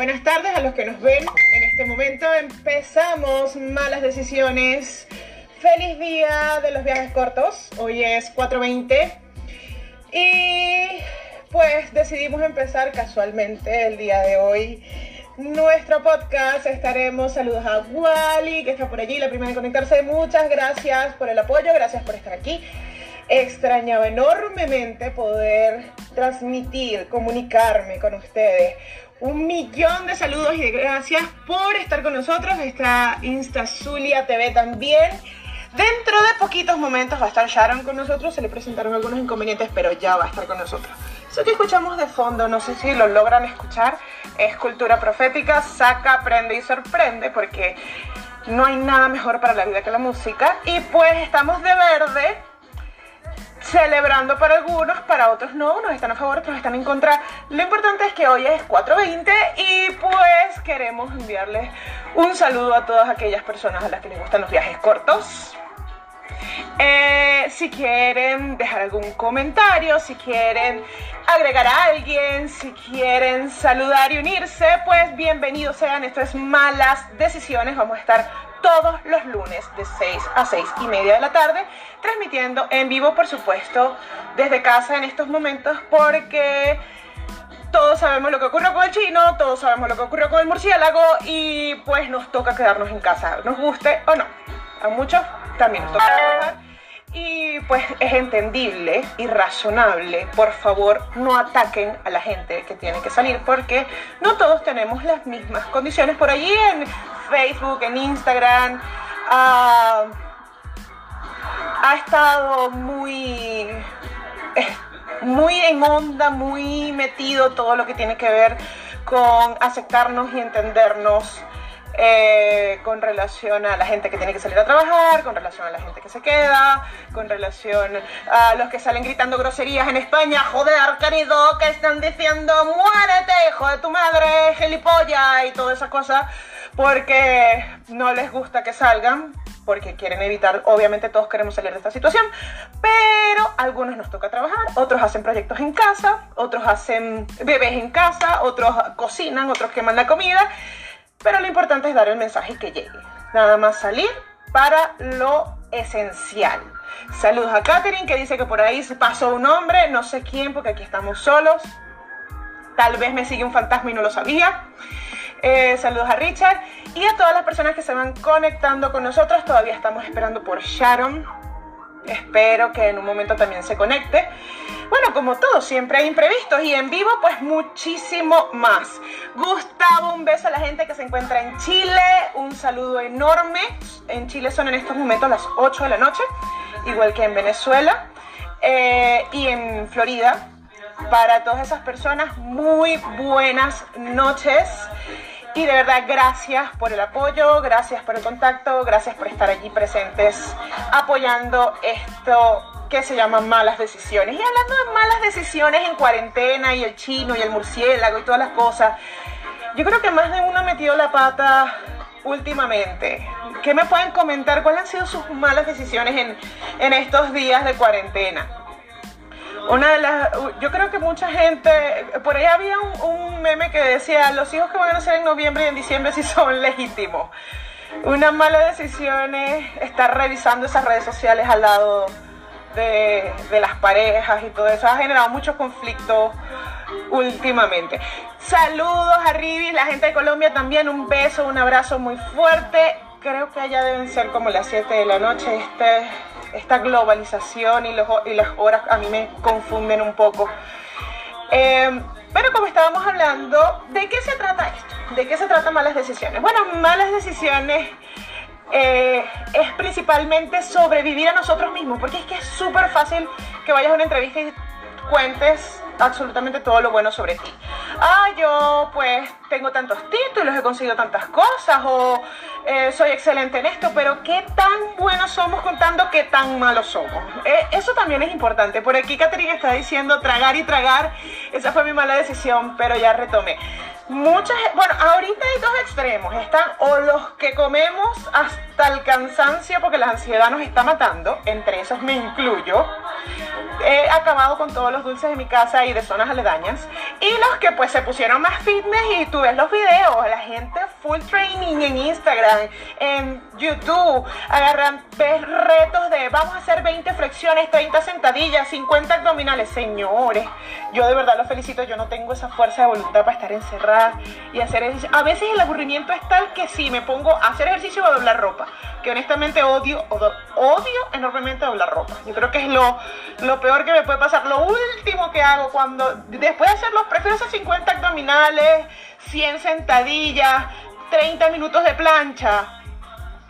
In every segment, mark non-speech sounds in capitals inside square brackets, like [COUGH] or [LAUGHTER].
Buenas tardes a los que nos ven. En este momento empezamos Malas Decisiones. Feliz día de los viajes cortos. Hoy es 4.20. Y pues decidimos empezar casualmente el día de hoy nuestro podcast. Estaremos, saludos a Wally, que está por allí, la primera en conectarse. Muchas gracias por el apoyo, gracias por estar aquí. Extrañaba enormemente poder transmitir, comunicarme con ustedes. Un millón de saludos y de gracias por estar con nosotros. Está Insta Zulia TV también. Dentro de poquitos momentos va a estar Sharon con nosotros. Se le presentaron algunos inconvenientes, pero ya va a estar con nosotros. Eso que escuchamos de fondo, no sé si lo logran escuchar, es cultura profética, saca, aprende y sorprende, porque no hay nada mejor para la vida que la música. Y pues estamos de verde, celebrando para algunos, para otros no, unos están a favor, otros están en contra. Lo importante es que hoy es 4.20 y pues queremos enviarles un saludo a todas aquellas personas a las que les gustan los viajes cortos. Eh, si quieren dejar algún comentario, si quieren agregar a alguien, si quieren saludar y unirse, pues bienvenidos sean. Esto es Malas Decisiones. Vamos a estar todos los lunes de 6 a 6 y media de la tarde, transmitiendo en vivo, por supuesto, desde casa en estos momentos, porque todos sabemos lo que ocurrió con el chino, todos sabemos lo que ocurrió con el murciélago y pues nos toca quedarnos en casa, nos guste o no. A muchos también nos toca trabajar y pues es entendible y razonable. Por favor, no ataquen a la gente que tiene que salir porque no todos tenemos las mismas condiciones. Por allí en Facebook, en Instagram, ah, ha estado muy, muy en onda, muy metido todo lo que tiene que ver con aceptarnos y entendernos eh, con relación a la gente que tiene que salir a trabajar, con relación a la gente que se queda, con relación a los que salen gritando groserías en España, joder, querido, que están diciendo, muérete, hijo de tu madre, gilipollas y todas esas cosas, porque no les gusta que salgan, porque quieren evitar, obviamente todos queremos salir de esta situación, pero algunos nos toca trabajar, otros hacen proyectos en casa, otros hacen bebés en casa, otros cocinan, otros queman la comida. Pero lo importante es dar el mensaje que llegue. Nada más salir para lo esencial. Saludos a Katherine que dice que por ahí se pasó un hombre, no sé quién porque aquí estamos solos. Tal vez me sigue un fantasma y no lo sabía. Eh, saludos a Richard y a todas las personas que se van conectando con nosotros. Todavía estamos esperando por Sharon. Espero que en un momento también se conecte. Bueno, como todo, siempre hay imprevistos y en vivo pues muchísimo más. Gustavo, un beso a la gente que se encuentra en Chile, un saludo enorme. En Chile son en estos momentos las 8 de la noche, igual que en Venezuela eh, y en Florida. Para todas esas personas, muy buenas noches. Y de verdad, gracias por el apoyo, gracias por el contacto, gracias por estar allí presentes apoyando esto que se llama malas decisiones. Y hablando de malas decisiones en cuarentena y el chino y el murciélago y todas las cosas, yo creo que más de uno ha metido la pata últimamente. ¿Qué me pueden comentar? ¿Cuáles han sido sus malas decisiones en, en estos días de cuarentena? Una de las, yo creo que mucha gente, por ahí había un, meme que decía, los hijos que van a nacer en noviembre y en diciembre sí son legítimos. Una mala decisión es estar revisando esas redes sociales al lado de, las parejas y todo eso. Ha generado muchos conflictos últimamente. Saludos a Ribis, la gente de Colombia también, un beso, un abrazo muy fuerte. Creo que allá deben ser como las 7 de la noche. Este esta globalización y, y, las horas a mí me confunden un poco. Em, pero como estábamos hablando, ¿de qué se trata esto? ¿De qué se trata malas decisiones? Bueno, malas decisiones eh, es principalmente sobrevivir a nosotros mismos, porque es que es súper fácil que vayas a una entrevista y cuentes absolutamente todo lo bueno sobre ti. Ah, yo pues tengo tantos títulos, he conseguido tantas cosas o eh, soy excelente en esto, pero ¿qué tan buenos somos contando qué tan malos somos? Eh, eso también es importante. Por aquí Catherine está diciendo tragar y tragar. Esa fue mi mala decisión, pero ya retomé. Muchas, bueno, ahorita hay dos extremos. Están o los que comemos hasta el cansancio porque la ansiedad nos está matando, entre esos me incluyo, he acabado con todos los dulces de mi casa y de zonas aledañas. Y los que pues se pusieron más fitness y tú ves los videos, la gente full training en Instagram, en YouTube, agarran, ves retos de vamos a hacer 20 flexiones, 30 sentadillas, 50 abdominales. Señores, yo de verdad los felicito, yo no tengo esa fuerza de voluntad para estar encerrada y hacer ejercicio. A veces el aburrimiento es tal que si me pongo a hacer ejercicio o a doblar ropa, que honestamente odio, odio enormemente doblar ropa. Yo creo que es lo, lo peor que me puede pasar. Lo último que hago cuando, después de hacerlo, prefiero hacer 50 abdominales, 100 sentadillas, 30 minutos de plancha,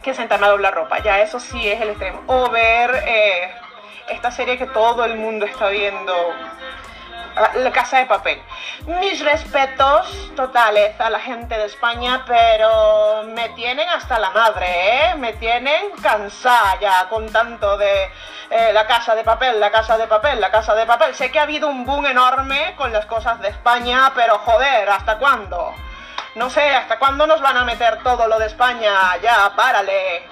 que sentarme a doblar ropa. Ya eso sí es el extremo. O ver eh, esta serie que todo el mundo está viendo la Casa de Papel. Mis respetos totales a la gente de España, pero me tienen hasta la madre, ¿eh? Me tienen cansada ya con tanto de eh, la Casa de Papel, la Casa de Papel, la Casa de Papel. Sé que ha habido un boom enorme con las cosas de España, pero joder, ¿hasta cuándo? No sé, ¿hasta cuándo nos van a meter todo lo de España? Ya, párale.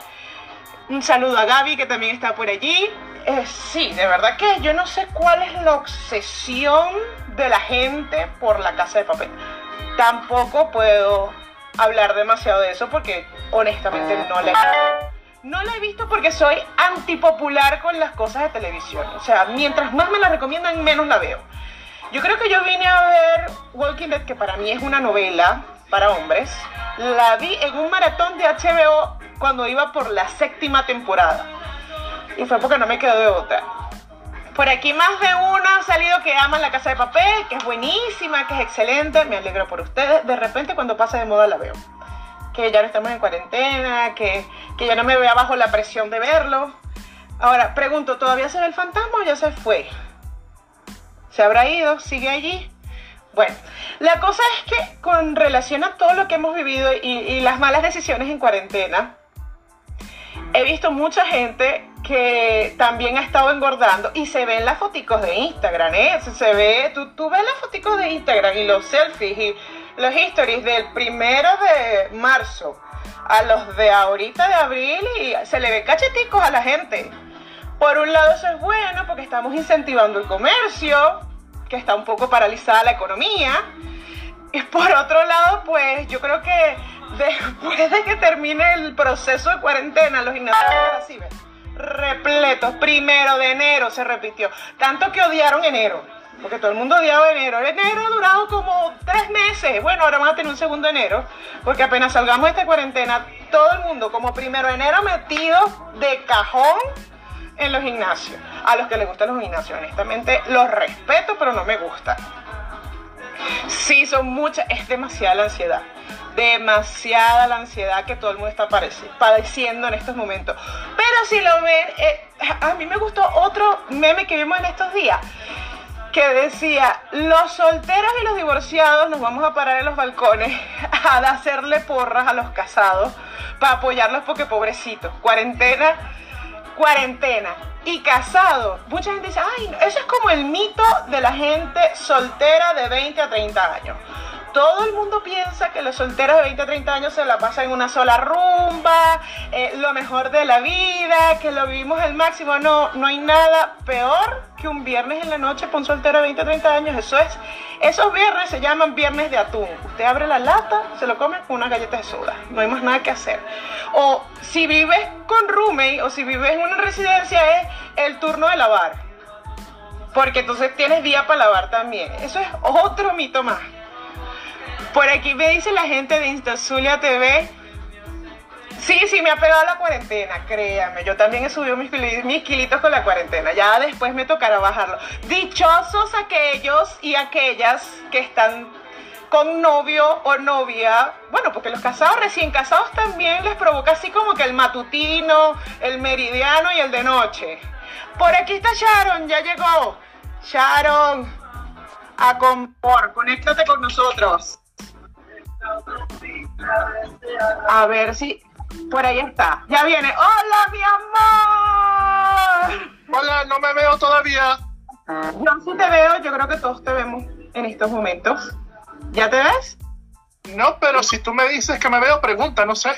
Un saludo a Gaby, que también está por allí. Eh, sí, de verdad que yo no sé cuál es la obsesión de la gente por la casa de papel. Tampoco puedo hablar demasiado de eso porque honestamente no la he No la he visto porque soy antipopular con las cosas de televisión. O sea, mientras más me la recomiendan, menos la veo. Yo creo que yo vine a ver Walking Dead, que para mí es una novela para hombres. La vi en un maratón de HBO cuando iba por la séptima temporada y fue porque no me quedó de otra. Por aquí más de uno ha salido que ama La Casa de Papel, que es buenísima, que es excelente. Me alegro por ustedes. De repente cuando pasa de moda la veo. Que ya no estamos en cuarentena, que, que ya no me vea bajo la presión de verlo. Ahora, pregunto, ¿todavía se ve el fantasma o ya se fue? ¿Se habrá ido? ¿Sigue allí? Bueno, la cosa es que con relación a todo lo que hemos vivido y, y las malas decisiones en cuarentena, he visto mucha gente que también ha estado engordando y se ven las fotos de Instagram, ¿eh? Se ve, tú, ves las fotos de Instagram y los selfies y los histories del primero de marzo a los de ahorita de abril y se le ve cacheticos a la gente. Por un lado eso es bueno porque estamos incentivando el comercio, que está un poco paralizada la economía. Y por otro lado, pues yo creo que después de que termine el proceso de cuarentena, los gimnasios así, repletos. Primero de enero se repitió. Tanto que odiaron enero. Porque todo el mundo odiaba enero. Enero ha durado como tres meses. Bueno, ahora vamos a tener un segundo enero. Porque apenas salgamos de esta cuarentena, todo el mundo como primero de enero metido de cajón en los gimnasios. A los que les gustan los gimnasios, honestamente, los respeto, pero no me gusta. Sí, son muchas, es demasiada la ansiedad demasiada la ansiedad que todo el mundo está padeciendo en estos momentos. Pero si lo ven, eh, a mí me gustó otro meme que vimos en estos días que decía, los solteros y los divorciados nos vamos a parar en los balcones [LAUGHS] a hacerle porras a los casados para apoyarlos porque pobrecitos, cuarentena, cuarentena. Y casados, mucha gente dice, ay, eso es como el mito de la gente soltera de 20 a 30 años todo el mundo piensa que los solteros de 20 a 30 años se la pasan en una sola rumba, eh, lo mejor de la vida, que lo vivimos al máximo. No, no hay nada peor que un viernes en la noche para un soltero de 20 a 30 años. Eso es, esos viernes se llaman viernes de atún. Usted abre la lata, se lo come con unas galletas de soda. No hay más nada que hacer. O si vives con roommate o si vives en una residencia es el turno de lavar. Porque entonces tienes día para lavar también. Eso es otro mito más. Por aquí me dice la gente de Instazulia TV. Sí, sí, me ha pegado la cuarentena, créame. Yo también he subido mis, mis kilitos con la cuarentena. Ya después me tocará bajarlo. Dichosos aquellos y aquellas que están con novio o novia. Bueno, porque los casados, recién casados también les provoca así como que el matutino, el meridiano y el de noche. Por aquí está Sharon, ya llegó. Sharon, a compor, conéctate con nosotros. A ver si por ahí está. Ya viene. Hola, mi amor. Hola, no me veo todavía. Yo sí te veo, yo creo que todos te vemos en estos momentos. ¿Ya te ves? No, pero si tú me dices que me veo, pregunta, no sé.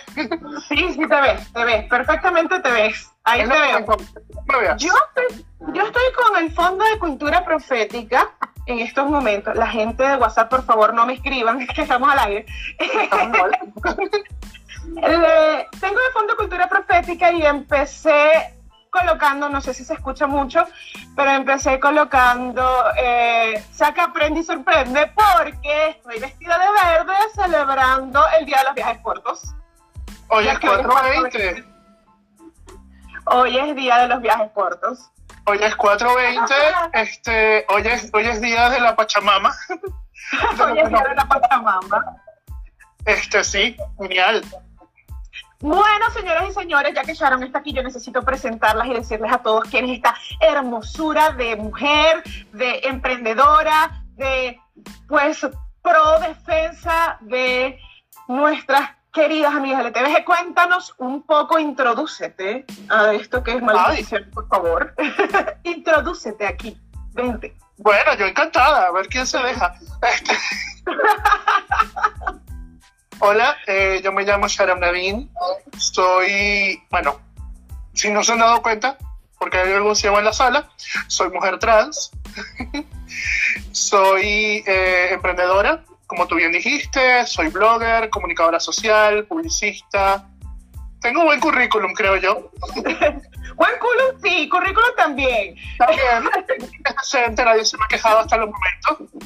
Sí, sí te ves, te ves, perfectamente te ves. Ahí te veo. Yo Yo estoy con el Fondo de Cultura Profética en estos momentos. La gente de WhatsApp, por favor, no me escriban, [LAUGHS] que estamos al aire. [LAUGHS] Tengo el Fondo de Cultura Profética y empecé colocando, no sé si se escucha mucho, pero empecé colocando eh, Saca, Aprende y Sorprende porque estoy vestida de verde celebrando el Día de los Viajes Cortos. Hoy es 420. Hoy es Día de los Viajes Cortos. Hoy es 420, este, hoy es, hoy es Día de la Pachamama. [LAUGHS] hoy es Día de la Pachamama. Este, sí, genial. Bueno, señoras y señores, ya que Sharon está aquí, yo necesito presentarlas y decirles a todos quién es esta hermosura de mujer, de emprendedora, de pues pro defensa de nuestras queridas amigas de LTVG. Cuéntanos un poco, introdúcete a esto que es maldición, por favor. [LAUGHS] introdúcete aquí, vente. Bueno, yo encantada, a ver quién se deja. Este, [LAUGHS] Hola, eh, yo me llamo Sharon Navin. Soy, bueno, si no se han dado cuenta, porque hay algún ciego en la sala, soy mujer trans. [LAUGHS] soy eh, emprendedora, como tú bien dijiste, soy blogger, comunicadora social, publicista. Tengo buen currículum, creo yo. [LAUGHS] buen currículum, sí, currículum también. También, es nadie se me ha quejado hasta los momentos.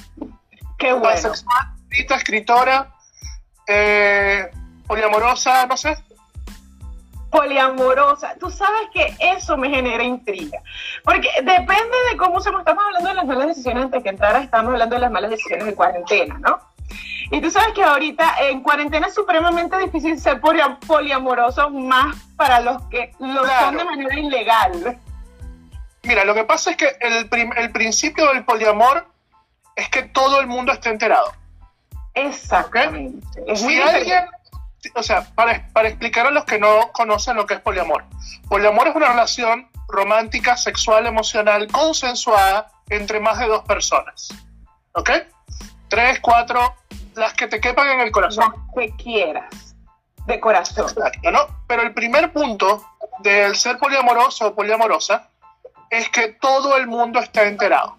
Qué bueno. escritora, eh, poliamorosa, no sé. Poliamorosa. Tú sabes que eso me genera intriga. Porque depende de cómo se estamos hablando de las malas decisiones antes que entrara, estamos hablando de las malas decisiones de cuarentena, ¿no? Y tú sabes que ahorita en cuarentena es supremamente difícil ser poliamoroso, más para los que lo son de manera ilegal. Mira, lo que pasa es que el, el principio del poliamor es que todo el mundo esté enterado. Exactamente. si alguien, o sea, para, para explicar a los que no conocen lo que es poliamor. Poliamor es una relación romántica, sexual, emocional, consensuada entre más de dos personas. ¿Ok? Tres, cuatro, las que te quepan en el corazón. Las que quieras, de corazón. Exacto, ¿no? Pero el primer punto del ser poliamoroso o poliamorosa es que todo el mundo está enterado.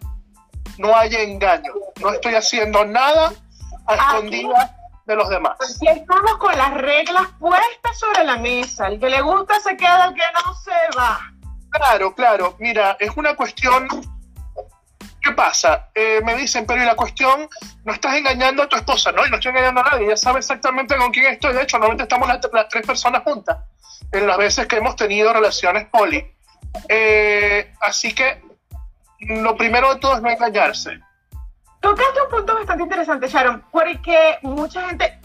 No hay engaño. No estoy haciendo nada a escondidas de los demás. Aquí estamos con las reglas puestas sobre la mesa. El que le gusta se queda, el que no se va. Claro, claro. Mira, es una cuestión. ¿Qué pasa? Eh, me dicen, pero y la cuestión, no estás engañando a tu esposa, ¿no? Y no estoy engañando a nadie, ya sabe exactamente con quién estoy. De hecho, normalmente estamos las, tres personas juntas en las veces que hemos tenido relaciones poli. Eh, así que lo primero de todo es no engañarse. Tocaste un punto bastante interesante, Sharon, porque mucha gente,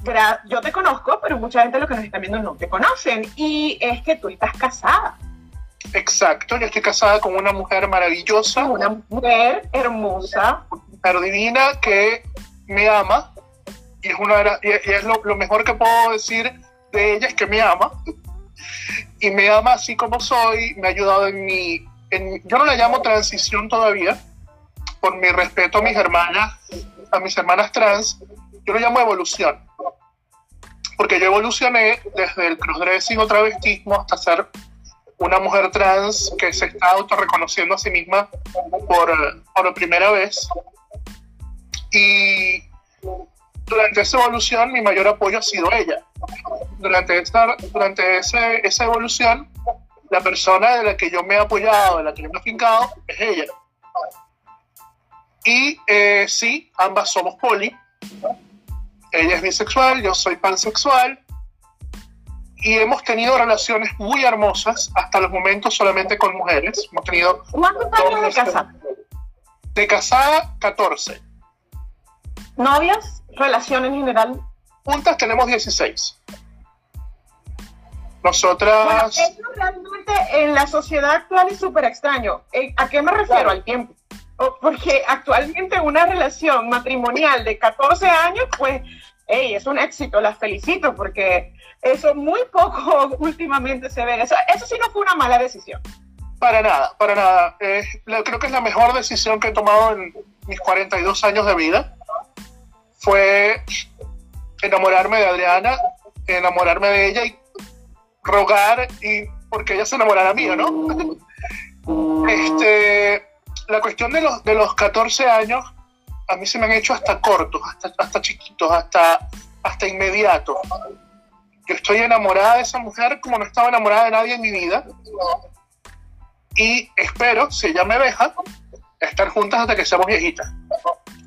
yo te conozco, pero mucha gente lo que nos están viendo no te conocen, y es que tú estás casada. Exacto, yo estoy casada con una mujer maravillosa. Una mujer hermosa. Mujer divina que me ama, y es, una, y es lo, mejor que puedo decir de ella es que me ama, y me ama así como soy, me ha ayudado en mi, en, yo no la llamo transición todavía, por mi respeto a mis hermanas, a mis hermanas trans, yo lo llamo evolución. Porque yo evolucioné desde el crossdressing o travestismo hasta ser una mujer trans que se está autorreconociendo a sí misma por, por primera vez. Y durante esa evolución mi mayor apoyo ha sido ella. Durante, esta, durante ese, esa evolución, la persona de la que yo me he apoyado, de la que yo me he fincado, es ella. Y eh, sí, ambas somos poli. Ella es bisexual, yo soy pansexual. Y hemos tenido relaciones muy hermosas, hasta los momentos solamente con mujeres. Hemos tenido. ¿Cuántos años de casada? De casada, 14. ¿Novias? ¿Relación en general? Juntas tenemos 16. Nosotras. eso realmente en la sociedad actual es súper extraño. Eh, ¿A qué me refiero? Al tiempo porque actualmente una relación matrimonial de 14 años, pues, hey, es un éxito, las felicito, porque eso muy poco [LAUGHS] últimamente se ve. Eso, eso sí no fue una mala decisión. Para nada, para nada. creo que es la mejor decisión que he tomado en mis 42 años de vida. Fue enamorarme de Adriana, enamorarme de ella y rogar y porque ella se enamorara mío, ¿no? [LAUGHS] Este, la cuestión de los, de los 14 años, a mí se me han hecho hasta cortos, hasta, hasta chiquitos, hasta, hasta inmediatos. Yo estoy enamorada de esa mujer como no estaba enamorada de nadie en mi vida. Y espero, si ella me deja, estar juntas hasta que seamos viejitas.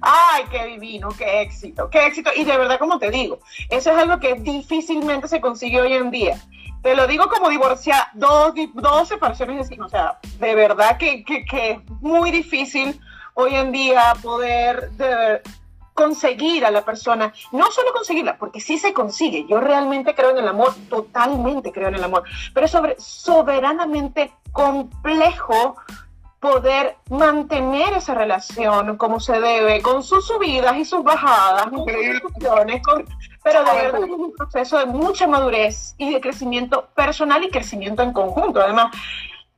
Ay, qué divino, qué éxito, qué éxito. Y de verdad, como te digo, eso es algo que difícilmente se consigue hoy en día. Te lo digo como divorciada, dos, dos separaciones de O sea, de verdad que, que, es muy difícil hoy en día poder de, conseguir a la persona. No solo conseguirla, porque sí se consigue. Yo realmente creo en el amor, totalmente creo en el amor. Pero sobre, soberanamente complejo poder mantener esa relación como se debe, con sus subidas y sus bajadas, con, pero de verdad es un proceso de mucha madurez y de crecimiento personal y crecimiento en conjunto. Además,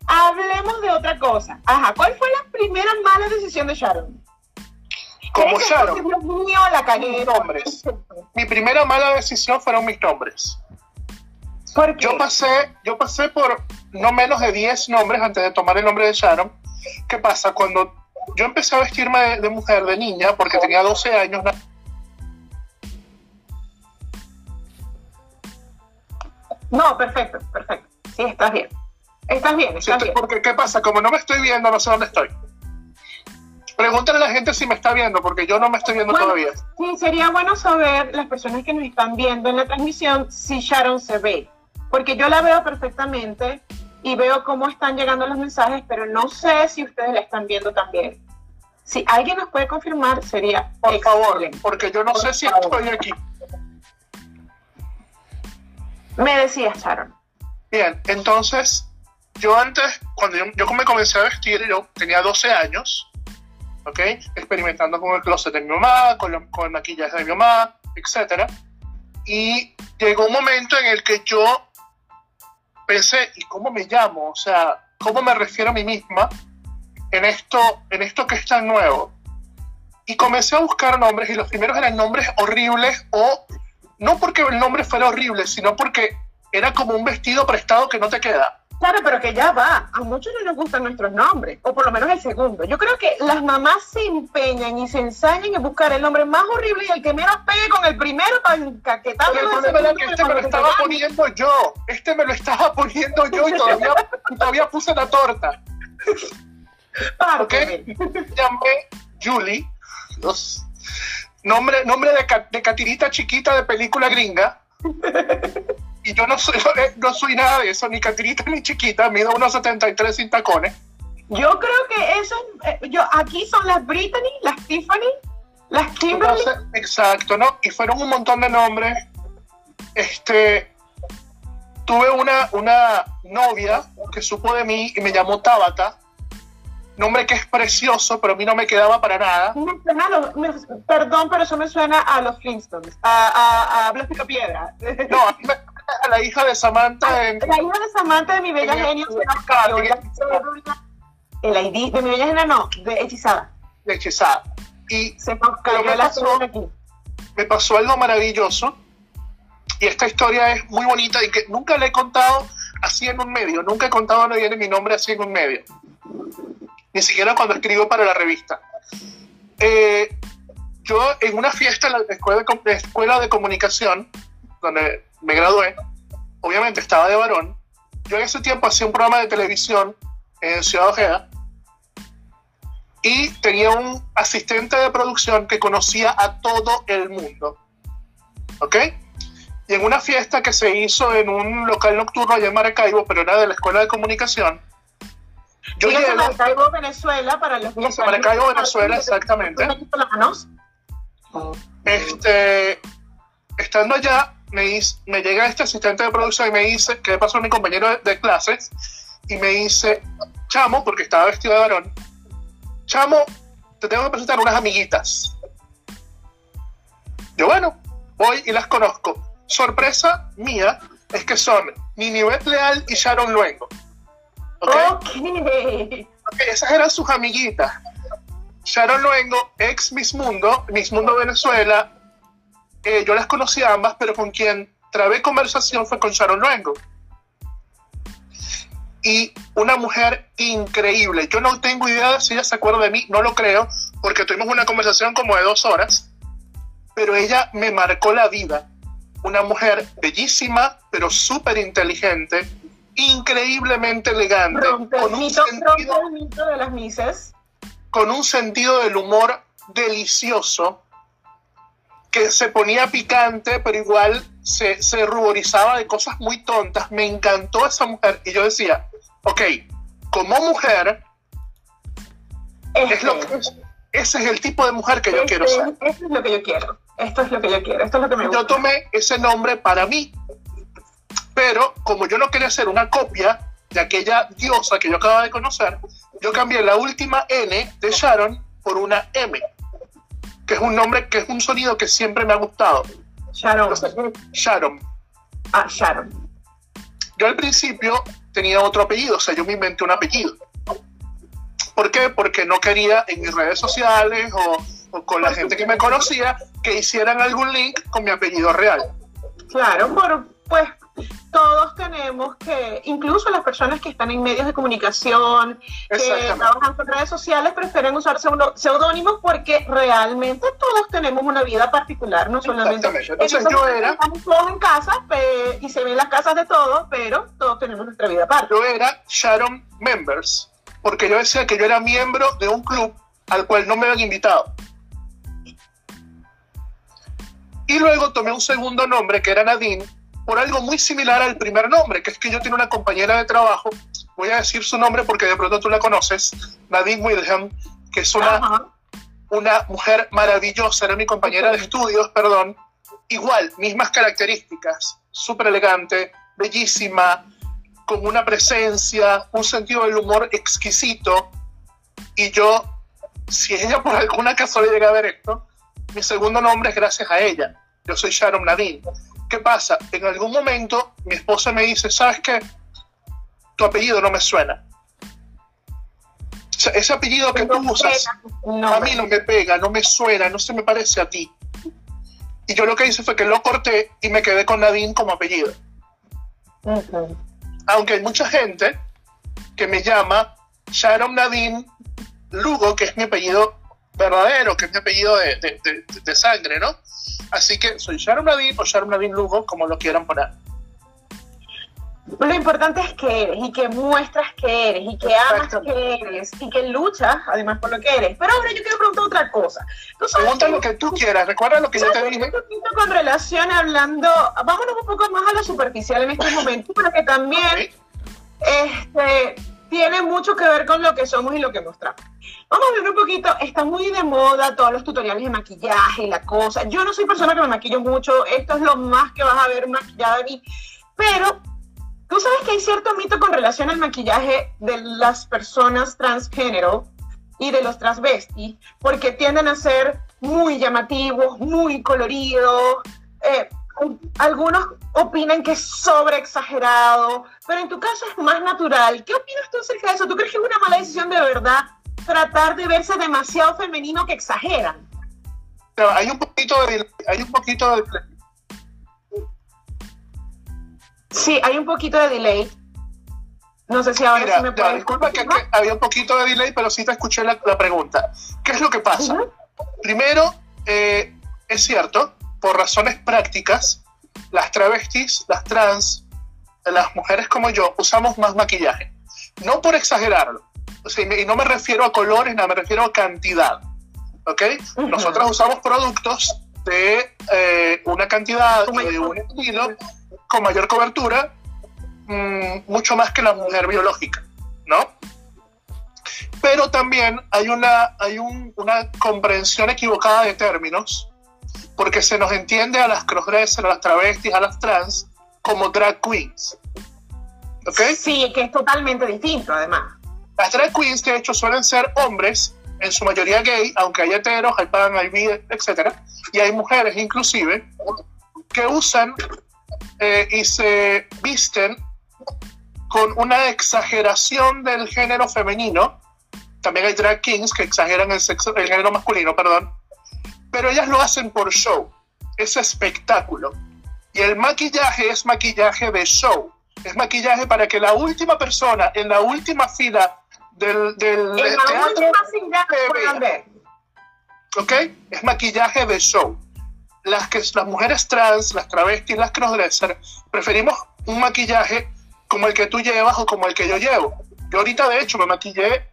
hablemos de otra cosa. Ajá, ¿cuál fue la primera mala decisión de Sharon? Como Sharon. Dios mío, la cagué. Nombres. Mi primera mala decisión fueron mis nombres. ¿Por qué? Yo pasé, yo pasé por no menos de 10 nombres antes de tomar el nombre de Sharon ¿Qué pasa? Cuando yo empecé a vestirme de, de mujer, de niña, porque tenía 12 años, No, perfecto, perfecto. Sí, estás bien. Estás bien, estás Sí, bien. porque ¿qué pasa? Como no me estoy viendo, no sé dónde estoy. Pregúntale a la gente si me está viendo, porque yo no me estoy viendo Bueno, todavía. Sí, sería bueno saber, las personas que nos están viendo en la transmisión, si Sharon se ve. Porque yo la veo perfectamente y veo cómo están llegando los mensajes, pero no sé si ustedes la están viendo también. Si alguien nos puede confirmar, sería Por favor, excelente. porque yo no Por sé si favor. estoy aquí. Me decías, Sharon. Bien, entonces, yo antes, cuando yo, yo me comencé a vestir, yo tenía 12 años, ¿ok? Experimentando con el closet de mi mamá, con, lo- con el maquillaje de mi mamá, etc. Y llegó un momento en el que yo pensé, ¿y cómo me llamo? O sea, ¿cómo me refiero a mí misma en esto, en esto que es tan nuevo? Y comencé a buscar nombres y los primeros eran nombres horribles o no porque el nombre fuera horrible, sino porque era como un vestido prestado que no te queda. Claro, pero que ya va. A muchos no les gustan nuestros nombres, o por lo menos el segundo. Yo creo que las mamás se empeñan y se ensañan en buscar el nombre más horrible y el que menos pegue con el primero para encaquetarlo. Este me lo estaba poniendo yo. Este me lo estaba poniendo yo y todavía, todavía puse la torta. ¿Ok? Llamé Julie. Dios. Nombre, nombre de, de catirita chiquita de película gringa. Y yo no soy, [LAUGHS] no soy nada de eso, ni catirita ni chiquita. Mido 1,73 sin tacones. Yo creo que eso, eh, yo aquí son las Brittany, las Tiffany, las Kimberly. Entonces, exacto, ¿no? Y fueron un montón de nombres. Este, tuve una, una novia que supo de mí y me llamó Tabata. Nombre que es precioso, pero a mí no me quedaba para nada. Me suena a los- me- perdón, pero eso me suena a los Flintstones, a, a, a Blas Picapiedra. No, a mí me a la hija de Samantha en, La hija de Samantha de mi bella genio se nos cayó. El ID de mi bella genio no, de hechizada. de hechizada. Y Se nos cayó me la pasó- aquí. me pasó algo maravilloso. Y esta historia es muy bonita y que nunca le he contado así en un medio. Nunca he contado a nadie mi nombre así en un medio. Ni siquiera cuando escribo para la revista. Eh, yo en una fiesta en la escuela de escuela de comunicación, donde me gradué, obviamente estaba de varón. Yo en ese tiempo hacía un programa de televisión en Ciudad Ojeda y tenía un asistente de producción que conocía a todo el mundo. ¿Ok? Y en una fiesta que se hizo en un local nocturno allá en Maracaibo, pero era de la escuela de comunicación, yo llego, Maracaibo, Venezuela, para los Dígase Maracaibo, Venezuela, exactamente. Manos. este, estando allá, me, dice- me llega este asistente de producción y me dice, de paso es mi compañero de, de clases, y me dice, chamo, porque estaba vestido de varón, chamo, te tengo que presentar unas amiguitas. Yo, bueno, voy y las conozco. Sorpresa mía es que son Ninibet Leal y Sharon Luengo. ¿Ok? Ok. Ok, esas eran sus amiguitas. Sharon Luengo, ex Miss Mundo, Miss Mundo Venezuela. Eh, yo las conocí a ambas, pero con quien trabé conversación fue con Sharon Luengo. y una mujer increíble. Yo no tengo idea si ella se acuerda de mí, no lo creo, porque tuvimos una conversación como de dos horas, pero ella me marcó la vida. Una mujer bellísima, pero súper inteligente, increíblemente elegante, con un, sentido, de las mises. con un sentido del humor delicioso, que se ponía picante, pero igual se, se ruborizaba de cosas muy tontas. Me encantó esa mujer y yo decía, ok, como mujer, es lo que, ese es el tipo de mujer que yo quiero ser. Eso es lo que yo quiero. Esto es lo que yo quiero. Esto es lo que me gusta. Yo tomé ese nombre para mí. Pero como yo no quería ser una copia de aquella diosa que yo acababa de conocer, yo cambié la última N de Sharon por una M, que es un nombre, que es un sonido que siempre me ha gustado. Sharon. Sharon. Ah, Sharon. Yo al principio tenía otro apellido, o sea, yo me inventé un apellido. ¿Por qué? Porque no quería en mis redes sociales o, con la gente que me conocía que hicieran algún link con mi apellido real. Claro, por, pues todos tenemos que, incluso las personas que están en medios de comunicación, que trabajan con redes sociales, prefieren unos seudónimos porque realmente todos tenemos una vida particular, no solamente. Entonces yo era. Estamos todos en casa y se ven las casas de todos, pero todos tenemos nuestra vida aparte. Yo era Sharon Members, porque yo decía que yo era miembro de un club al cual no me habían invitado. Y luego tomé un segundo nombre que era Nadine, por algo muy similar al primer nombre, que es que yo tengo una compañera de trabajo, voy a decir su nombre porque de pronto tú la conoces, Nadine Wilhelm, que es una, una mujer maravillosa, era mi compañera de estudios, perdón, igual, mismas características, súper elegante, bellísima, con una presencia, un sentido del humor exquisito, y yo, si ella por alguna casualidad llega a ver esto, mi segundo nombre es gracias a ella. Yo soy Sharon Nadine. ¿Qué pasa? En algún momento mi esposa me dice, ¿sabes qué? Tu apellido no me suena. O sea, ese apellido que tú usas a mí no me pega, no me suena, no se me parece a ti. Y yo lo que hice fue que lo corté y me quedé con Nadine como apellido. Aunque hay mucha gente que me llama Sharon Nadine Lugo, que es mi apellido verdadero, que es mi apellido de, de sangre, ¿no? Así que soy Sharon Nadine o Sharon Nadine Lugo, como lo quieran poner. Lo importante es que eres y que muestras que eres y que amas que eres y que luchas además por lo que eres. Pero ahora yo quiero preguntar otra cosa. Pregunta lo que tú quieras, recuerda lo que yo te dije. Con relación hablando, vámonos un poco más a lo superficial en este momento, pero que también este, tiene mucho que ver con lo que somos y lo que mostramos. Vamos a ver un poquito, está muy de moda todos los tutoriales de maquillaje y la cosa. Yo no soy persona que me maquillo mucho, esto es lo más que vas a ver maquillada de mí, pero tú sabes que hay cierto mito con relación al maquillaje de las personas transgénero y de los transvestis, porque tienden a ser muy llamativos, muy coloridos. Eh, algunos opinan que es sobre exagerado, pero en tu caso es más natural. ¿Qué opinas tú acerca de eso? ¿Tú crees que es una mala decisión de verdad tratar de verse demasiado femenino que exageran? Pero hay un poquito de hay un poquito de Sí, hay un poquito de delay. No sé si ahora sí me puedes... Disculpa que, había un poquito de delay, pero sí te escuché la, pregunta. ¿Qué es lo que pasa? Primero, eh, es cierto, por razones prácticas, las travestis, las trans, las mujeres como yo, usamos más maquillaje. No por exagerarlo. y no me refiero a colores, no me refiero a cantidad. ¿Ok? Nosotros usamos productos de eh, una cantidad y de un estilo con mayor cobertura, mm, mucho más que la mujer biológica, ¿no? Pero también hay una, hay una comprensión equivocada de términos porque se nos entiende a las crossdressers, a las travestis, a las trans como drag queens. ¿Ok? Sí, que es totalmente distinto además. Las drag queens, de hecho, suelen ser hombres, en su mayoría gay, aunque hay heteros, hay pan, hay bi, etc. Y hay mujeres inclusive que usan eh, y se visten con una exageración del género femenino. También hay drag kings que exageran el, sexo, el género masculino, perdón pero ellas lo hacen por show, es espectáculo. Y el maquillaje es maquillaje de show. es maquillaje para que la última persona en la última fila del, del En la teatro última fila ver. ¿ok? Es maquillaje de show. Las, que, las mujeres trans, las travestis, las crossdresser, preferimos un maquillaje como el que tú llevas o como el que yo llevo. Yo ahorita, de hecho, me maquillé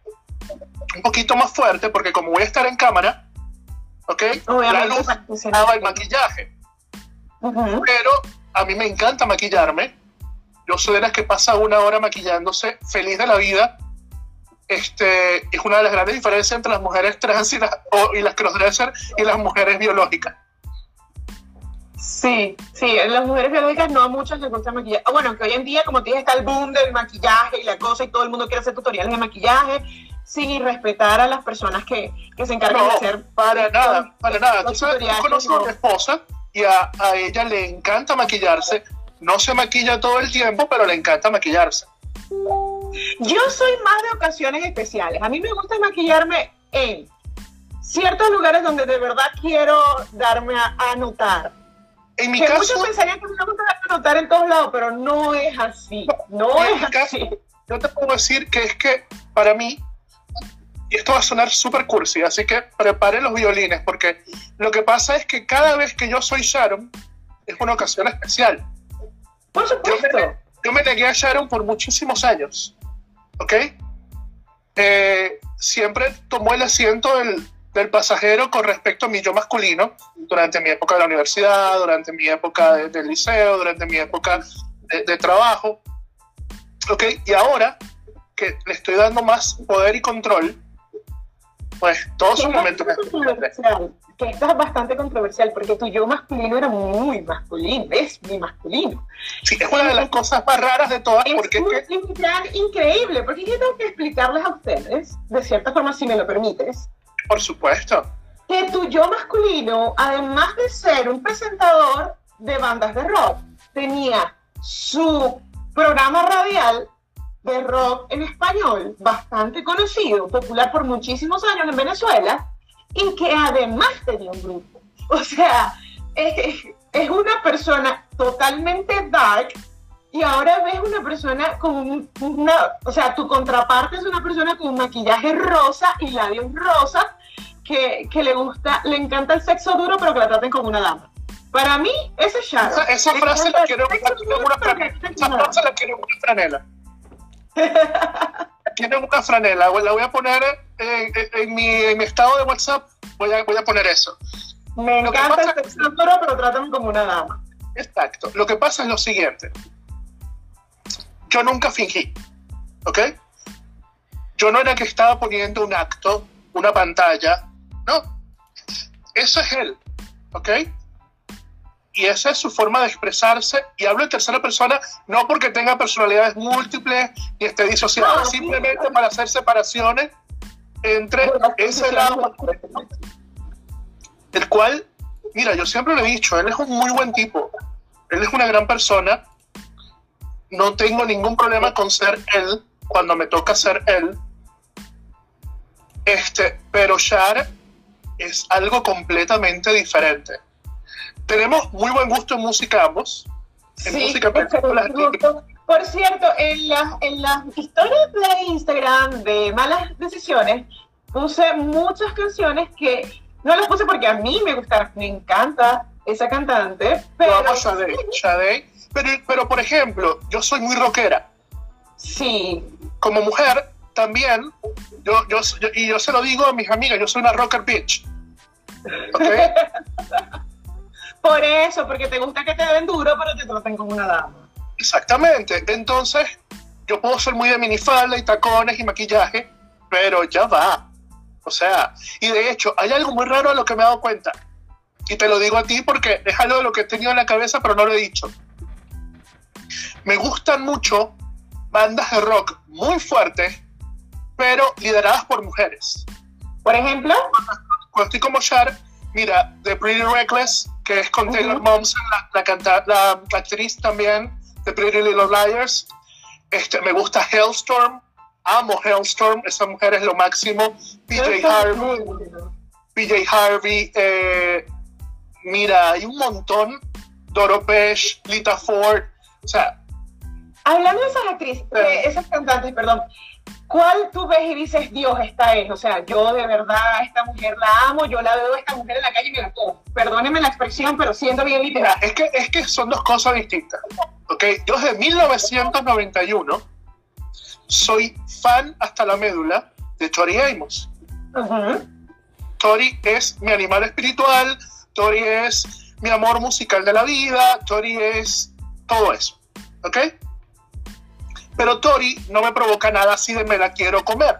un poquito más fuerte porque como voy a estar en cámara, ¿ok? La luz daba el maquillaje. Pero a mí me encanta maquillarme. Yo soy de las que pasa una hora maquillándose, feliz de la vida. Este, es una de las grandes diferencias entre las mujeres trans y las, o- y las crossdresser y las mujeres biológicas. Sí, sí, en las mujeres biológicas no a muchas les gusta maquillar. Ah, bueno, que hoy en día, como te dije, está el boom del maquillaje y la cosa, y todo el mundo quiere hacer tutoriales de maquillaje, sin respetar a las personas que, que se encargan de hacer. para nada, para nada. Tú sabes, yo conozco a mi esposa y a, a ella le encanta maquillarse. No se maquilla todo el tiempo, pero le encanta maquillarse. Yo soy más de ocasiones especiales. A mí me gusta maquillarme en ciertos lugares donde de verdad quiero darme a, a notar. En mi que caso, muchos pensarían que me gusta darme a notar en todos lados, pero no es así. No es mi caso, así. yo te puedo decir que es que para mí, y esto va a sonar súper cursi, así que preparen los violines, porque lo que pasa es que cada vez que yo soy Sharon, es una ocasión especial. Por Yo supuesto. me, yo me negué a Sharon por muchísimos años, ¿ok? Eh, siempre tomó el asiento del, del pasajero con respecto a mi yo masculino durante mi época de la universidad, durante mi época de- del liceo, durante mi época de, de trabajo, ¿ok? Y ahora que le estoy dando más poder y control, pues todos sus momentos... que esto es bastante controversial porque tu yo masculino era muy masculino, es muy masculino. Sí, es una de las cosas más raras de todas, Es porque es un que plan increíble, porque yo tengo que explicarles a ustedes, de cierta forma, si me lo permites, Por supuesto. que tu yo masculino, además de ser un presentador de bandas de rock, tenía su programa radial de rock en español, bastante conocido, popular por muchísimos años en Venezuela, y que además tenía un grupo. O sea, es, es una persona totalmente dark y ahora ves una persona con un- una, o sea, tu contraparte es una persona con un maquillaje rosa y labios rosas que, que le gusta, le encanta el sexo duro, pero que la traten como una dama. Para mí, ese es Sharon. Esa, frase la quiero, la una Esa frase la quiero una franela. La quiero en una franela. La voy a poner en, en- en mi, en mi estado de WhatsApp. Voy a, voy a poner eso. Me Lo encanta el sexo duro, pero tratan como una dama. Exacto. Lo que pasa es lo siguiente. Yo nunca fingí. ¿Ok? Yo no era que estaba poniendo un acto, una pantalla. No. Eso es él. ¿Ok? Y esa es su forma de expresarse. Y hablo en tercera persona no porque tenga personalidades múltiples y esté disociado, No, simplemente para hacer separaciones entre Bueno, ese lado el cual, mira, yo siempre lo he dicho, él es un muy buen tipo, él es una gran persona, no tengo ningún problema con ser él cuando me toca ser él, este, pero Shar es algo completamente diferente. Tenemos muy buen gusto en música ambos, en música películas. Por cierto, en las, en las historias de Instagram de malas decisiones puse muchas canciones que no las puse porque a mí me gustaron, me encanta esa cantante, pero amo a Sade, Sade, pero, pero por ejemplo, yo soy muy rockera. sí, como mujer también, yo, yo, yo- y yo se lo digo a mis amigas, yo soy una rocker bitch. ¿Ok? [LAUGHS] por eso, porque te gusta que te den duro, pero te traten como una dama. Exactamente. Entonces, yo puedo ser muy de minifalda y tacones y maquillaje, pero ya va. O sea, y de hecho, hay algo muy raro a lo que me he dado cuenta. Y te lo digo a ti porque es algo de lo que he tenido en la cabeza, pero no lo he dicho. Me gustan mucho bandas de rock muy fuertes, pero lideradas por mujeres. Por ejemplo, cuando estoy como Char, mira, The Pretty Reckless, que es con. Taylor Momsen, la, la, canta- la actriz también de Pretty Little Liars. Este, me gusta Hellstorm, amo Hellstorm, esa mujer es lo máximo. PJ Harvey, PJ Harvey, eh, mira, hay un montón. Doro Pesh, Lita Ford, o sea, Hablando de esas actrices, de esas cantantes, perdón, ¿cuál tú ves y dices, Dios, esta es? O sea, yo de verdad a esta mujer la amo, yo la veo a esta mujer en la calle y me la tomo. Perdóneme la expresión, pero siento bien literal. Es que, es que son dos cosas distintas. ¿ok? Yo desde 1991 soy fan hasta la médula de Tori Amos. Tori es mi animal espiritual, Tori es mi amor musical de la vida, Tori es todo eso. ¿Ok? Pero Tori no me provoca nada de me la quiero comer.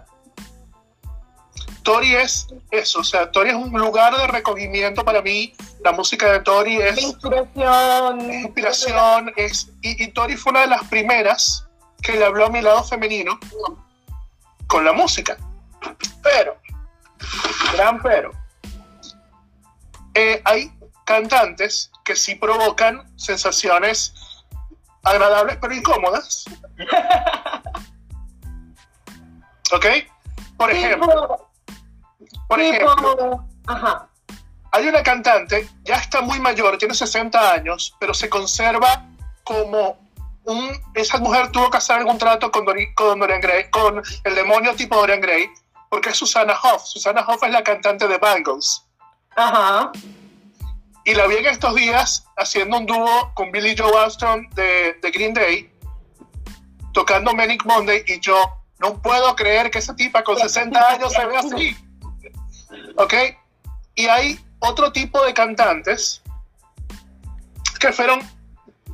Tori es eso, o sea, Tori es un lugar de recogimiento para mí. La música de Tori es. Inspiración. inspiración. Es, y, Tori fue una de las primeras que le habló a mi lado femenino con la música. Pero, gran pero, eh, hay cantantes que sí provocan sensaciones agradables pero incómodas. ¿Ok? Por ejemplo, por ejemplo, hay una cantante, ya está muy mayor, tiene 60 años, pero se conserva como un... Esa mujer tuvo que hacer algún trato con, con Dorian Gray, con el demonio tipo Dorian Gray, porque es Susana Hoff. Susana Hoff es la cantante de Bangles. Ajá. Y la vi en estos días haciendo un dúo con Billy Joe Armstrong de, de Green Day, tocando Manic Monday, y yo no puedo creer que esa tipa con 60 años se ve así. ¿Ok? Y hay otro tipo de cantantes que fueron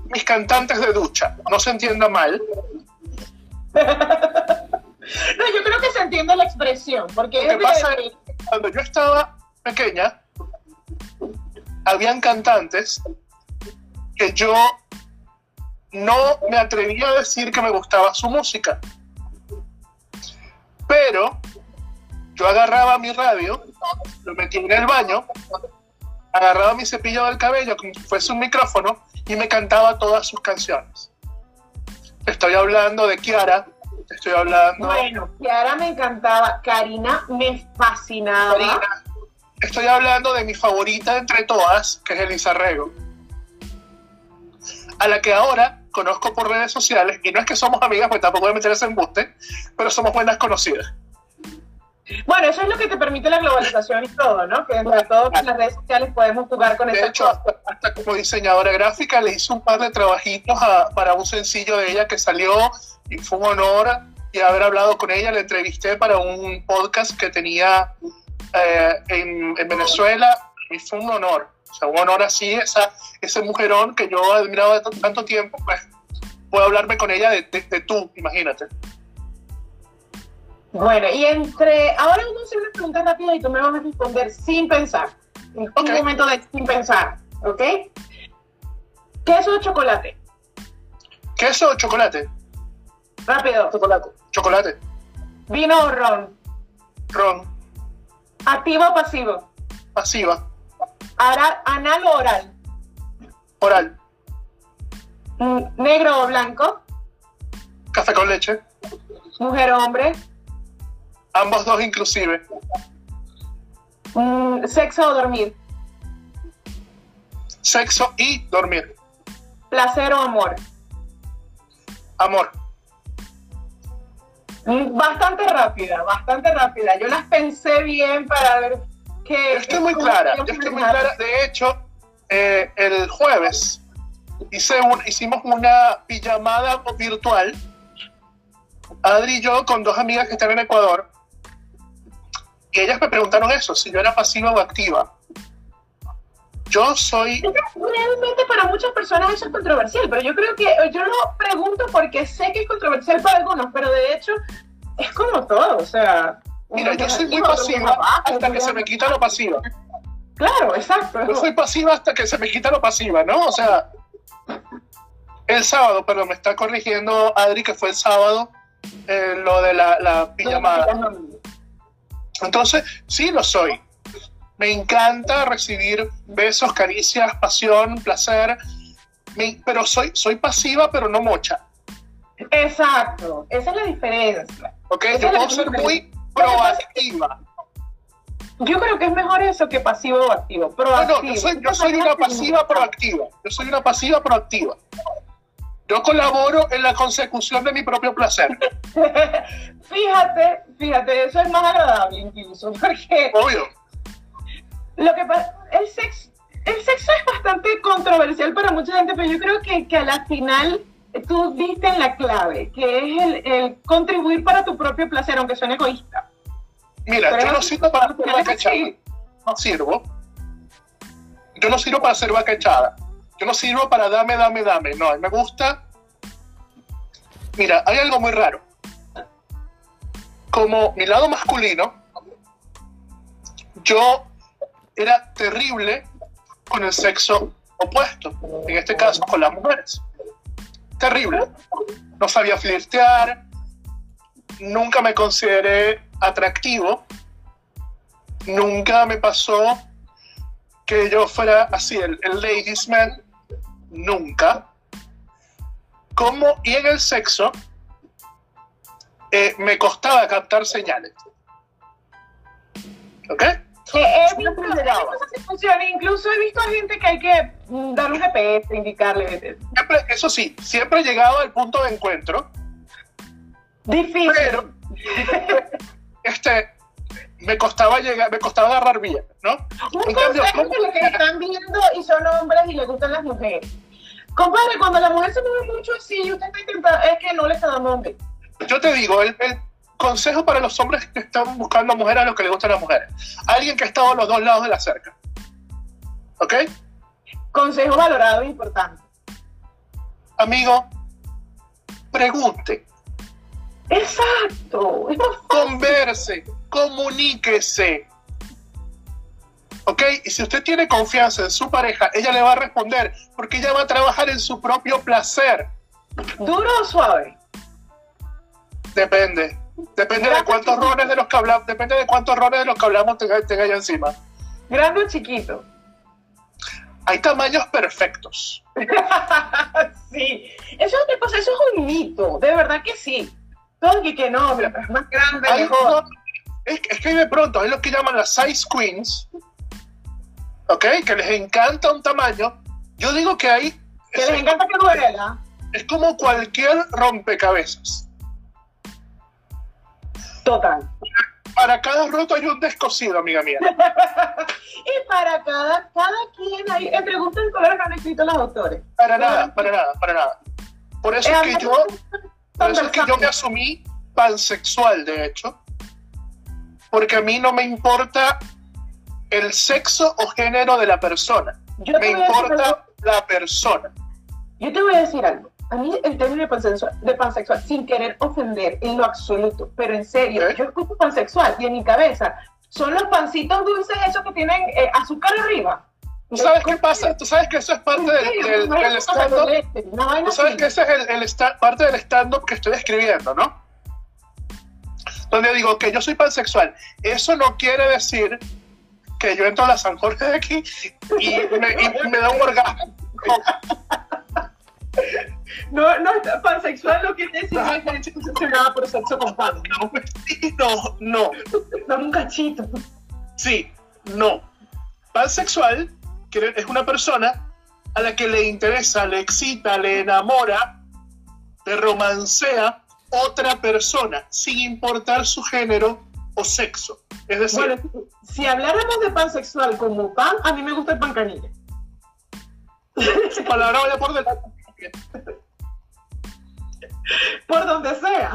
mis cantantes de ducha. No se entienda mal. no, yo creo que se entiende la expresión. Porque Lo que pasa es que cuando yo estaba pequeña, habían cantantes que yo no me atrevía a decir que me gustaba su música. Pero yo agarraba mi radio, lo metía en el baño, agarraba mi cepillo del cabello como si fuese un micrófono y me cantaba todas sus canciones. Estoy hablando de Kiara, estoy hablando... Bueno, Kiara me encantaba, Karina me fascinaba. estoy hablando de mi favorita entre todas, que es Elisa Rego, a la que ahora conozco por redes sociales, y no es que somos amigas, pues tampoco voy a meter ese embuste, pero somos buenas conocidas. Bueno, eso es lo que te permite la globalización y todo, ¿no? Que entre todos en las redes sociales podemos jugar con De hecho, hasta, como diseñadora gráfica le hice un par de trabajitos para un sencillo de ella que salió y fue un honor y haber hablado con ella. La entrevisté para un podcast que tenía eh, en, Venezuela y fue un honor. O sea, un honor así, esa, ese mujerón que yo he admirado de tanto tiempo, pues puedo hablarme con ella de, de tú, imagínate. Bueno, y entre. Ahora vamos a hacer una pregunta rápida y tú me vas a responder sin pensar. En un momento de sin pensar, ¿ok? ¿Queso o chocolate? ¿Queso o chocolate? Rápido. Chocolate. Chocolate. ¿Vino o ron? Ron. ¿Activo o pasivo? Pasiva. ¿Anal o oral? Oral. Mm, ¿Negro o blanco? Café con leche. ¿Mujer o hombre? Ambos dos inclusive. Mm, ¿Sexo o dormir? Sexo y dormir. ¿Placer o amor? Amor. Mm, bastante rápida, bastante rápida. Yo las pensé bien para ver que... Yo estoy muy clara, yo estoy muy clara. De hecho, eh, el jueves hice un, hicimos una pijamada virtual, Adri y yo, con dos amigas que están en Ecuador, y ellas me preguntaron eso, si yo era pasiva o activa. Yo soy... Realmente para muchas personas eso es controversial, pero yo creo que yo lo pregunto porque sé que es controversial para algunos, pero de hecho es como todo, o sea... Mira, yo soy muy pasiva hasta que se me quita lo pasiva. Claro, exacto. Yo soy pasiva hasta que se me quita lo pasiva, ¿no? O sea, el sábado, pero me está corrigiendo Adri que fue el sábado eh, lo de la, la pijamada. Entonces, sí lo soy. Me encanta recibir besos, caricias, pasión, placer, pero soy, soy pasiva, pero no mocha. Exacto, esa es la diferencia. Ok, yo puedo ser muy proactiva. Yo creo que es mejor eso que pasivo o activo. No, no, yo soy, yo soy una pasiva proactiva. Yo soy una pasiva proactiva. Yo colaboro en la consecución de mi propio placer. [LAUGHS] fíjate, fíjate, eso es más agradable incluso, porque... Obvio. Lo que pasa, el sexo, el sexo es bastante controversial para mucha gente, pero yo creo que, que a la final tú diste en la clave, que es el, el contribuir para tu propio placer, aunque suene egoísta. Mira, Pero yo no sirvo para hacer es vaca así. echada. No sirvo. Yo no sirvo para hacer vaca echada. Yo no sirvo para dame, dame, dame. No, a mí me gusta. Mira, hay algo muy raro. Como mi lado masculino, yo era terrible con el sexo opuesto. En este caso, con las mujeres. Terrible. No sabía flirtear. Nunca me consideré atractivo. Nunca me pasó que yo fuera así, el, el ladies man. Nunca. Como, y en el sexo, eh, me costaba captar señales. ¿Ok? Que he visto, he incluso he visto a gente que hay que dar un GPS, indicarle. Siempre, eso sí, siempre llegaba al punto de encuentro, Difícil. pero [LAUGHS] este, me costaba llegar, me costaba agarrar bien, ¿no? Un cambio, consejo ¿cómo- que los que están viendo y son hombres y les gustan las mujeres. Compadre, cuando la mujer se mueve mucho así usted está intentando, es que no le está dando beso. Yo te digo, el, el consejo para los hombres que están buscando mujeres a los que les gustan las mujeres. Alguien que ha estado a los dos lados de la cerca. ¿Ok? Consejo valorado e importante. Amigo, pregunte, Exacto. Converse, comuníquese. ¿Ok? Y si usted tiene confianza en su pareja, ella le va a responder porque ella va a trabajar en su propio placer. ¿Duro o suave? Depende. Depende de cuántos rones de los que hablamos, depende de cuántos rones de los que hablamos tenga, tenga ella encima. ¿Grande o chiquito? Hay tamaños perfectos. [LAUGHS] sí. Eso eso es un mito. De verdad que sí. Todo que, que no, pero es más grande, Hay- mejor. es, es que de pronto hay lo que llaman las size queens, ¿ok? Que les encanta un tamaño. Yo digo que ahí Que es, les encanta que duela. es como cualquier rompecabezas. Total. Para cada roto hay un descosido, amiga mía. [LAUGHS] Y para cada, cada quien hay, eh, pregunta el color que han escrito los autores. Para nada, para nada, para nada. Por eso es que yo, por eso es que yo me asumí pansexual, de hecho. Porque a mí no me importa el sexo o género de la persona. Yo Me importa la persona. Yo te voy a decir algo. A mí el término de pansexual, de pansexual, sin querer ofender en lo absoluto, pero en serio, ¿Eh? yo escucho pansexual y en mi cabeza son los pancitos dulces esos que tienen eh, azúcar arriba. ¿Tú sabes qué pasa? ¿Tú sabes que eso es parte del, del, del stand-up? Tú sabes que ese es el, el parte del stand-up que estoy escribiendo, ¿no? Donde digo que yo soy pansexual. Eso no quiere decir que yo entro a la San Jorge de aquí y me, y me da un orgasmo. No, no, pansexual lo que quiere decir es que es obsesionada por sexo con pan. No, no, no. Dame un cachito. Sí, no. Pansexual es una persona a la que le interesa, le excita, le enamora, le romancea otra persona, sin importar su género o sexo. Es decir, Bueno, si habláramos de pansexual como pan, a mí me gusta el pan canilla. [LAUGHS] su palabra vaya por delante, Por donde sea.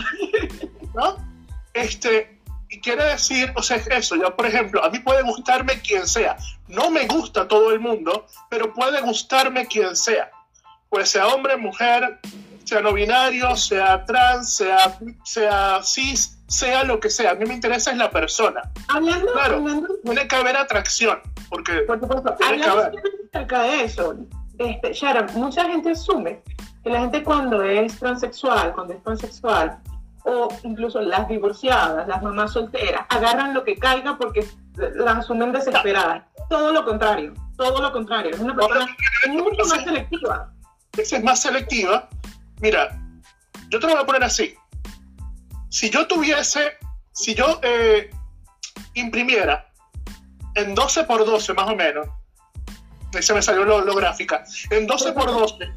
¿no? Este, y quiere decir, o sea, es eso. Yo, por ejemplo, a mí puede gustarme quien sea. No me gusta todo el mundo, pero puede gustarme quien sea. Pues sea hombre, mujer, sea no binario, sea trans, sea, sea cis, sea lo que sea. A mí me interesa es la persona. Hablando, Claro. hablando Tiene que haber atracción, porque Por supuesto, Tiene que haber. acerca de eso, este, Sharon, mucha gente asume que la gente cuando es transexual, cuando es pansexual, o incluso las divorciadas, las mamás solteras, agarran lo que caiga porque las asumen desesperadas. Todo lo contrario, todo lo contrario. Es una persona mucho más selectiva. esa es más selectiva. Mira, yo te lo voy a poner así. Si yo tuviese, si yo eh, imprimiera en 12 por 12 más o menos, ahí se me salió lo, lo gráfica, en 12 por 12,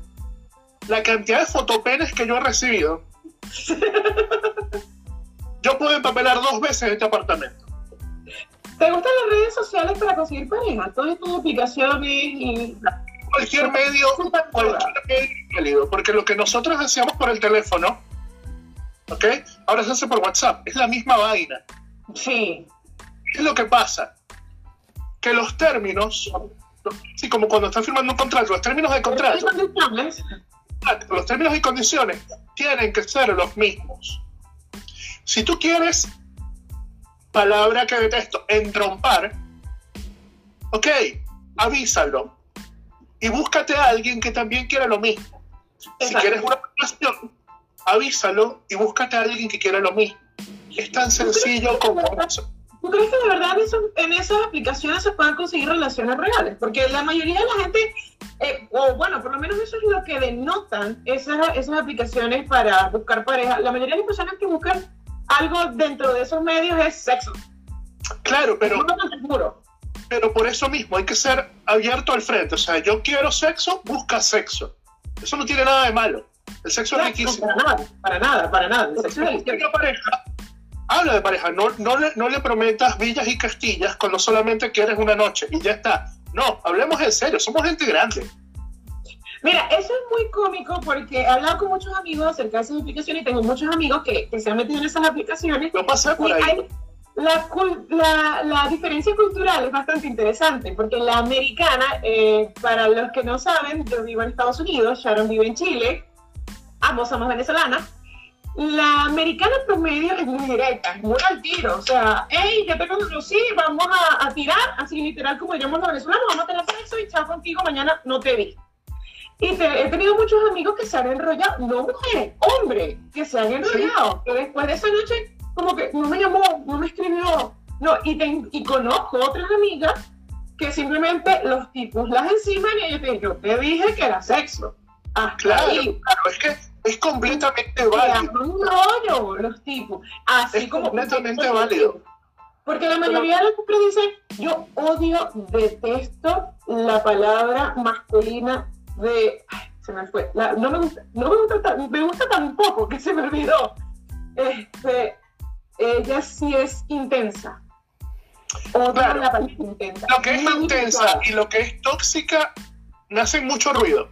la cantidad de fotopenes que yo he recibido. [LAUGHS] yo puedo empapelar dos veces este apartamento. ¿Te gustan las redes sociales para conseguir pareja? Todas estas aplicaciones y... Cualquier medio, cualquier medio válido, porque lo que nosotros hacíamos por el teléfono, ¿ok? Ahora se hace por WhatsApp, es la misma vaina. Sí. ¿Qué es lo que pasa? Que los términos, sí, como cuando estás firmando un contrato, los términos de contrato, los términos y condiciones tienen que ser los mismos. Si tú quieres, palabra que detesto, entrompar, ok, avísalo y búscate a alguien que también quiera lo mismo. Si quieres una relación, avísalo y búscate a alguien que quiera lo mismo. Es tan sencillo como eso. ¿Tú crees que de verdad en esas aplicaciones se pueden conseguir relaciones reales? Porque la mayoría de la gente, eh, o bueno, por lo menos eso es lo que denotan esas, esas aplicaciones para buscar pareja. La mayoría de las personas que buscan algo dentro de esos medios es sexo. Claro, pero, pero por eso mismo hay que ser abierto al frente. O sea, yo quiero sexo, busca sexo. Eso no tiene nada de malo. El sexo es riquísimo. para nada, para nada, para nada. El sexo es pareja, habla de pareja. No, no, le, no le prometas villas y castillas cuando solamente quieres una noche y ya está. No, hablemos en serio. Somos gente grande. Mira, eso es muy cómico porque he hablado con muchos amigos acerca de esas aplicaciones y tengo muchos amigos que, que se han metido en esas aplicaciones. Lo pasé por ahí. la, la, la, diferencia cultural es bastante interesante porque la americana, eh, para los que no saben, yo vivo en Estados Unidos, Sharon vive en Chile, ambos somos venezolanas. La americana promedio es muy directa, es muy al tiro. O sea, hey, ya te conocí, vamos a, a tirar, así literal como diríamos los venezolanos, vamos a tener sexo y chao contigo, mañana no te vi. Y he tenido muchos amigos que se han enrollado, no mujeres, hombres, que se han enrollado, que después de esa noche, como que no me llamó, no me escribió. No, y, y conozco otras amigas que simplemente los tipos las enciman y ellos te dicen, yo te dije que era sexo. Ah, claro, claro, es que es completamente válido. un rollo los tipos, así es como completamente válido. Porque la mayoría de los hombres dicen, yo odio, detesto la palabra masculina de. se me fue. no me gusta, no me gusta, me gusta tan poco que se me olvidó. Este, ella sí es intensa. Claro, Lo que es intensa y lo que es tóxica me mucho ruido.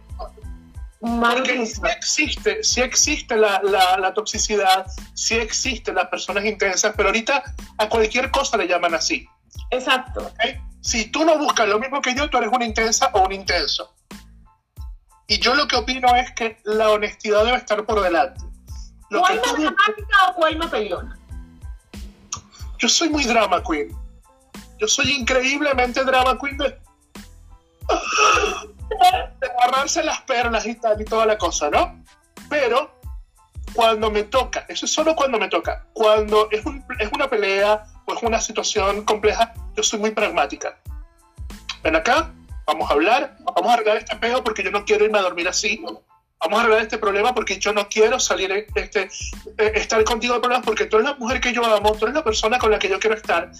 Porque sí existe, sí existe la, la, toxicidad, sí existen las personas intensas, pero ahorita a cualquier cosa le llaman así. Exacto. Si tú no buscas lo mismo que yo, tú eres una intensa o un intenso. Y yo lo que opino es que la honestidad debe estar por delante. Lo ¿Cuál más dramática o cuál más pelona? Yo soy muy drama queen. Yo soy increíblemente drama queen de, de guardarse las perlas y tal y toda la cosa, ¿no? Pero cuando me toca, eso es solo cuando me toca, cuando es, un, es una pelea o es una situación compleja, yo soy muy pragmática. Ven acá, vamos a hablar, vamos a arreglar este pedo porque yo no quiero irme a dormir así, vamos a arreglar este problema porque yo no quiero salir, este, eh, estar contigo de problemas porque tú eres la mujer que yo amo, tú eres la persona con la que yo quiero estar.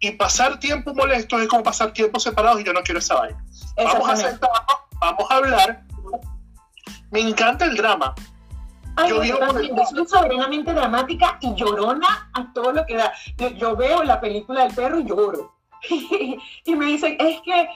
Y pasar tiempo molesto es como pasar tiempo separados y yo no quiero esa vaina. Vamos a sentarnos, vamos a hablar. Me encanta el drama. yo, yo soy soberanamente dramática y llorona a todo lo que da. Yo, veo la película del perro y lloro. [LAUGHS] y me dicen, es que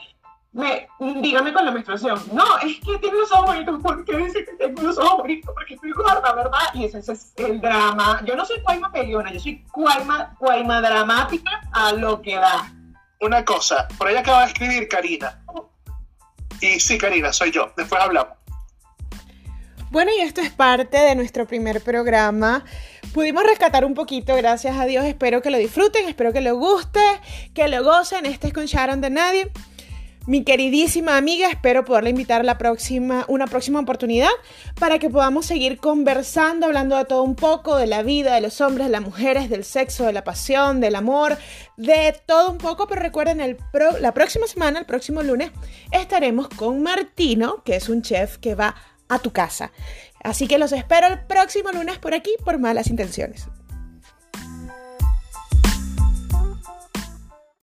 me, dígame con la menstruación. No, es que tiene los ojos bonitos. ¿Por qué dice que tengo los ojos bonitos? Porque estoy gorda, ¿verdad? Y ese, es el drama. Yo no soy cuaima peleona, yo soy cuaima, cuaima dramática a lo que da. Una cosa, por ahí acaba de escribir Karina. Y sí, Karina, soy yo. Después hablamos. Bueno, y esto es parte de nuestro primer programa. Pudimos rescatar un poquito, gracias a Dios. Espero que lo disfruten, espero que les guste, que lo gocen. Este es con Sharon de Nadie. Mi queridísima amiga, espero poderla invitar a la próxima, una próxima oportunidad para que podamos seguir conversando, hablando de todo un poco, de la vida, de los hombres, de las mujeres, del sexo, de la pasión, del amor, de todo un poco. Pero recuerden, la próxima semana, el próximo lunes, estaremos con Martino, que es un chef que va a tu casa. Así que los espero el próximo lunes por aquí por malas intenciones.